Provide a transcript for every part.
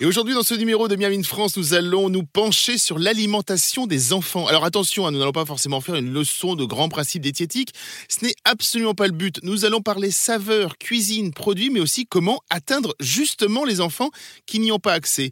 Et aujourd'hui, dans ce numéro de Miami France, nous allons nous pencher sur l'alimentation des enfants. Alors attention, hein, nous n'allons pas forcément faire une leçon de grands principes diététiques. Ce n'est absolument pas le but. Nous allons parler saveur, cuisine, produits, mais aussi comment atteindre justement les enfants qui n'y ont pas accès.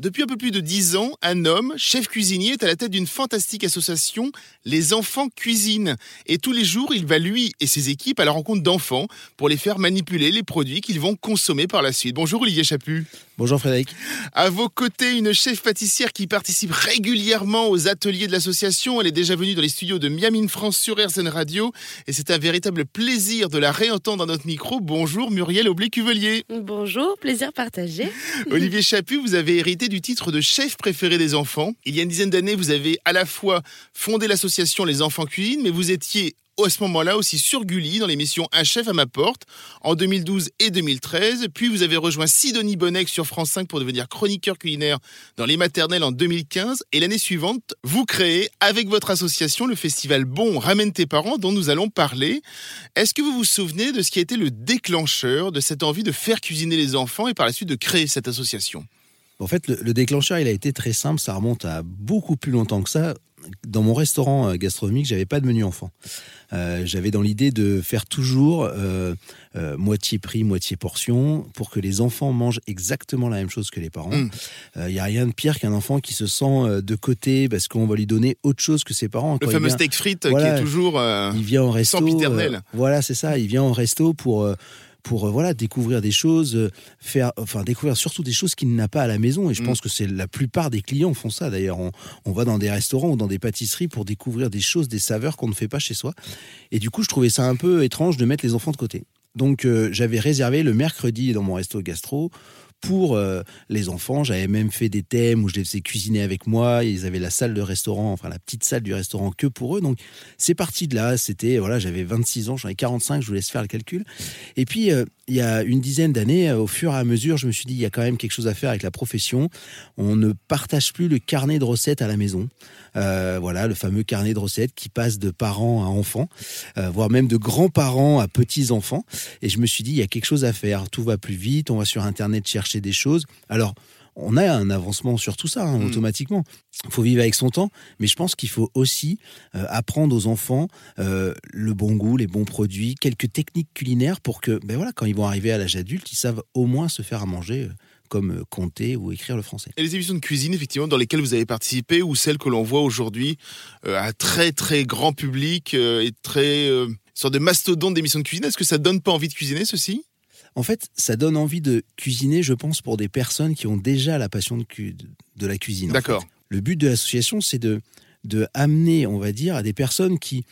Depuis un peu plus de dix ans, un homme, chef cuisinier, est à la tête d'une fantastique association, Les Enfants Cuisine. Et tous les jours, il va, lui et ses équipes, à la rencontre d'enfants pour les faire manipuler les produits qu'ils vont consommer par la suite. Bonjour Olivier Chaput. Bonjour Frédéric. À vos côtés, une chef pâtissière qui participe régulièrement aux ateliers de l'association. Elle est déjà venue dans les studios de Miami France sur RZN Radio. Et c'est un véritable plaisir de la réentendre dans notre micro. Bonjour Muriel Aublé-Cuvelier. Bonjour, plaisir partagé. Olivier Chaput, vous avez hérité du titre de chef préféré des enfants. Il y a une dizaine d'années, vous avez à la fois fondé l'association Les Enfants Cuisine, mais vous étiez à ce moment-là aussi sur Gulli dans l'émission Un chef à ma porte en 2012 et 2013. Puis vous avez rejoint Sidonie Bonnec sur France 5 pour devenir chroniqueur culinaire dans les maternelles en 2015. Et l'année suivante, vous créez avec votre association le festival Bon Ramène tes parents dont nous allons parler. Est-ce que vous vous souvenez de ce qui a été le déclencheur de cette envie de faire cuisiner les enfants et par la suite de créer cette association? En fait, le, déclencheur, il a été très simple. Ça remonte à beaucoup plus longtemps que ça. Dans mon restaurant euh, gastronomique, j'avais pas de menu enfant. Euh, j'avais dans l'idée de faire toujours euh, moitié prix, moitié portion, pour que les enfants mangent exactement la même chose que les parents. Il mm. n'y a rien de pire qu'un enfant qui se sent de côté parce qu'on va lui donner autre chose que ses parents. le fameux steak frites qui est toujours il vient en resto, voilà, c'est ça. Il vient en resto pour pour euh, voilà découvrir des choses, euh, faire, enfin découvrir surtout des choses qu'il n'a pas à la maison. Et je mm. pense que c'est la plupart des clients font ça. D'ailleurs, on, on, va dans des restaurants ou dans des pâtisseries pour découvrir des choses, des saveurs qu'on ne fait pas chez soi. Et du coup, je trouvais ça un peu étrange de mettre les enfants de côté. Donc, euh, j'avais réservé le mercredi dans mon resto gastro pour euh, les enfants. J'avais même fait des thèmes où je les faisais cuisiner avec moi. Ils avaient la salle de restaurant, enfin la petite salle du restaurant que pour eux. Donc c'est parti de là. C'était voilà, j'avais 26 ans, j'en ai 45. Je vous laisse faire le calcul. Et puis euh, il y a une dizaine d'années, euh, au fur et à mesure, je me suis dit il y a quand même quelque chose à faire avec la profession. On ne partage plus le carnet de recettes à la maison. voilà, le fameux carnet de recettes qui passe de parents à enfants, voire même de grands-parents à petits-enfants. Et je me suis dit, il y a quelque chose à faire. Tout va plus vite. On va sur Internet chercher des choses. Alors, on a un avancement sur tout ça, hein, hmm. automatiquement. Il faut vivre avec son temps, mais je pense qu'il faut aussi euh, apprendre aux enfants euh, le bon goût, les bons produits, quelques techniques culinaires pour que, ben voilà, quand ils vont arriver à l'âge adulte, ils savent au moins se faire à manger. Euh, comme compter ou écrire le français. Et les émissions de cuisine, effectivement, dans lesquelles vous avez participé, ou celles que l'on voit aujourd'hui à très très grand public et très sur des mastodontes d'émissions de cuisine, est-ce que ça donne pas envie de cuisiner ceci? En fait, ça donne envie de cuisiner, je pense, pour des personnes qui ont déjà la passion de, de la cuisine. D'accord. Le but de l'association, c'est de, de amener, on va dire, à des personnes qui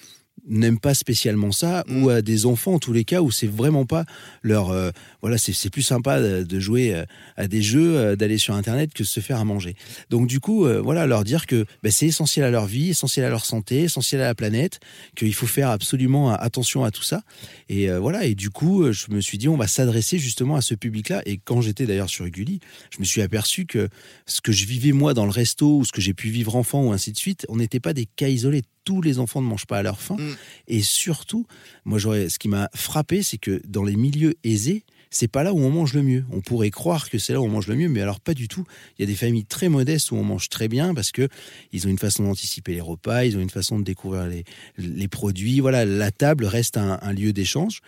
n'aiment pas spécialement ça ou mm. à des enfants en tous les cas où c'est vraiment pas leur euh, voilà c'est plus sympa de jouer euh, à des jeux euh, d'aller sur internet que de se faire à manger. Donc du coup voilà leur dire que bah, c'est essentiel à leur vie essentiel à leur santé essentiel à la planète qu'il faut faire absolument attention à tout ça. Et voilà et du coup je me suis dit on va s'adresser justement à ce public là et quand j'étais d'ailleurs sur Gulli je me suis aperçu que ce que je vivais moi dans le resto ou ce que j'ai pu vivre enfant ou ainsi de suite on n'était pas des cas isolés tous les enfants ne mangent pas à leur faim. Mm. Et surtout, moi, ce qui m'a frappé, c'est que dans les milieux aisés, c'est pas là où on mange le mieux. On pourrait croire que c'est là où on mange le mieux, mais alors pas du tout. Il y a des familles très modestes où on mange très bien parce que ils ont une façon d'anticiper les repas, ils ont une façon de découvrir les, produits. Voilà, la table reste un lieu d'échange.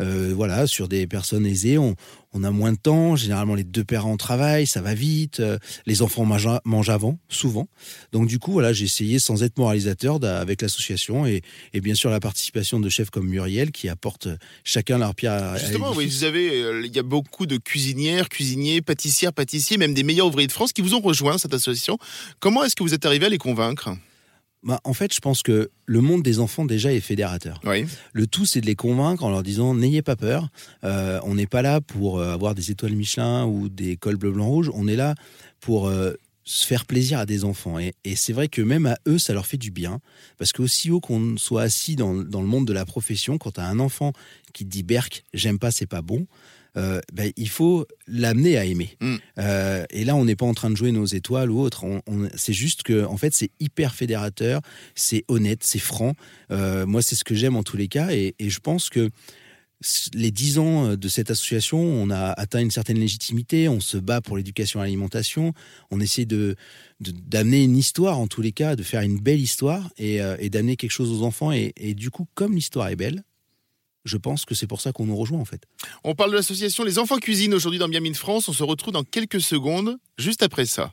Euh, voilà, sur des personnes aisées, on, a moins de temps. Généralement, les deux parents travaillent, ça va vite. Euh, les enfants mangent, avant, souvent. Donc, du coup, voilà, j'ai essayé, sans être moralisateur, avec l'association et, bien sûr la participation de chefs comme Muriel qui apportent chacun leur pierre. Justement, oui, vous avez, euh, il y a beaucoup de cuisinières, cuisiniers, pâtissières, pâtissiers, même des meilleurs ouvriers de France qui vous ont rejoint cette association. Comment est-ce que vous êtes arrivé à les convaincre? Bah, en fait, je pense que le monde des enfants déjà est fédérateur. Le tout, c'est de les convaincre en leur disant n'ayez pas peur. Euh, on n'est pas là pour euh, avoir des étoiles Michelin ou des cols bleu, blanc, rouge. On est là pour euh, se faire plaisir à des enfants. Et, c'est vrai que même à eux, ça leur fait du bien. Parce qu'aussi haut qu'on soit assis dans, dans, le monde de la profession, quand tu as un enfant qui te dit Berk, j'aime pas, c'est pas bon, euh, ben, il faut l'amener à aimer. Mm. Euh, et là, on n'est pas en train de jouer nos étoiles ou autre. On, c'est juste que, en fait, c'est hyper fédérateur, c'est honnête, c'est franc. Euh, moi, c'est ce que j'aime en tous les cas, et, et je pense que les dix ans de cette association, on a atteint une certaine légitimité, on se bat pour l'éducation à l'alimentation, on essaie de d'amener une histoire en tous les cas, de faire une belle histoire et, euh, et d'amener quelque chose aux enfants. Et, et du coup, comme l'histoire est belle, je pense que c'est pour ça qu'on nous rejoint en fait. On parle de l'association Les Enfants Cuisine aujourd'hui dans Miami France. On se retrouve dans quelques secondes, juste après ça.